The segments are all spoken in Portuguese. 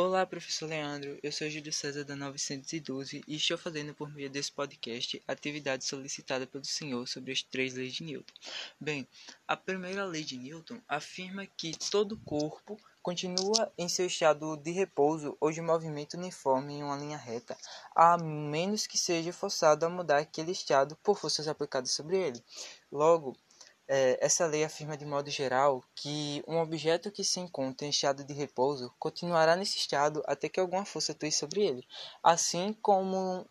Olá, professor Leandro. Eu sou Júlio César da 912 e estou fazendo por meio desse podcast a atividade solicitada pelo senhor sobre as três leis de Newton. Bem, a primeira lei de Newton afirma que todo corpo continua em seu estado de repouso ou de movimento uniforme em uma linha reta, a menos que seja forçado a mudar aquele estado por forças aplicadas sobre ele. Logo, é, essa lei afirma de modo geral que um objeto que se encontra em estado de repouso continuará nesse estado até que alguma força atue sobre ele, assim como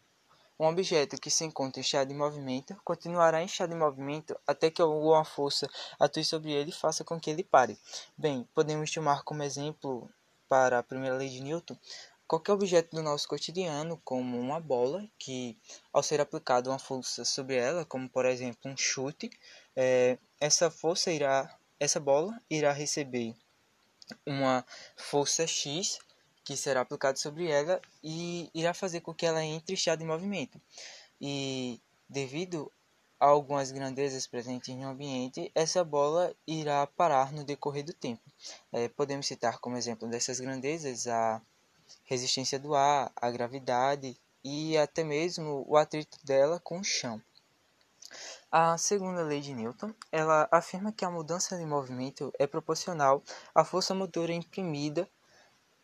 um objeto que se encontra em estado de movimento continuará em estado de movimento até que alguma força atue sobre ele e faça com que ele pare. Bem, podemos tomar como exemplo para a primeira lei de Newton qualquer objeto do nosso cotidiano, como uma bola, que ao ser aplicada uma força sobre ela, como por exemplo um chute, é, essa força irá, essa bola irá receber uma força X que será aplicada sobre ela e irá fazer com que ela entre em estado de movimento. E devido a algumas grandezas presentes no ambiente, essa bola irá parar no decorrer do tempo. É, podemos citar como exemplo dessas grandezas a resistência do ar, a gravidade e até mesmo o atrito dela com o chão. A segunda lei de Newton, ela afirma que a mudança de movimento é proporcional à força motora imprimida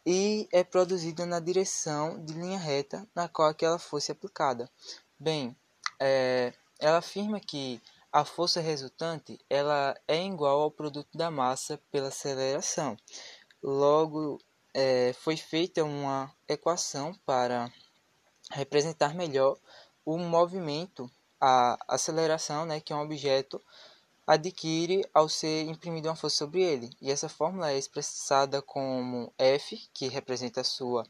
e é produzida na direção de linha reta na qual aquela força é aplicada. Bem, é, ela afirma que a força resultante ela é igual ao produto da massa pela aceleração. Logo, é, foi feita uma equação para representar melhor o movimento, a aceleração né, que um objeto adquire ao ser imprimido uma força sobre ele. E essa fórmula é expressada como F, que representa a sua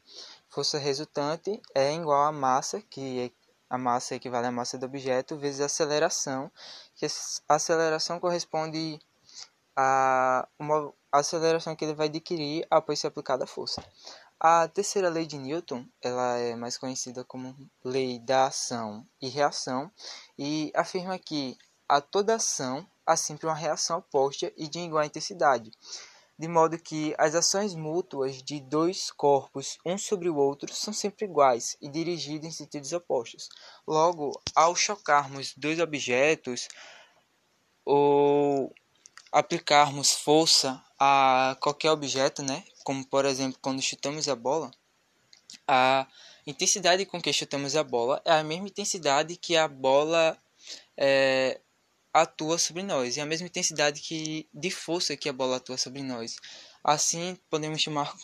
força resultante, é igual a massa, que é, a massa equivale à massa do objeto, vezes a aceleração, que a aceleração corresponde a uma aceleração que ele vai adquirir após ser aplicada a força. A terceira lei de Newton, ela é mais conhecida como lei da ação e reação, e afirma que a toda ação há sempre uma reação oposta e de igual intensidade, de modo que as ações mútuas de dois corpos, um sobre o outro, são sempre iguais e dirigidas em sentidos opostos. Logo, ao chocarmos dois objetos, ou aplicarmos força a qualquer objeto, né? Como por exemplo, quando chutamos a bola, a intensidade com que chutamos a bola é a mesma intensidade que a bola é, atua sobre nós, e a mesma intensidade que de força que a bola atua sobre nós. Assim, podemos chamar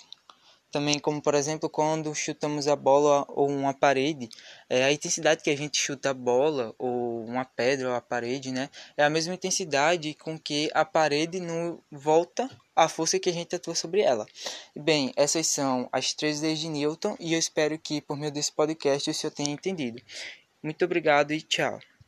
também como por exemplo quando chutamos a bola ou uma parede é a intensidade que a gente chuta a bola ou uma pedra ou a parede né é a mesma intensidade com que a parede no volta a força que a gente atua sobre ela. Bem essas são as três leis de Newton e eu espero que por meio desse podcast o senhor tenha entendido. Muito obrigado e tchau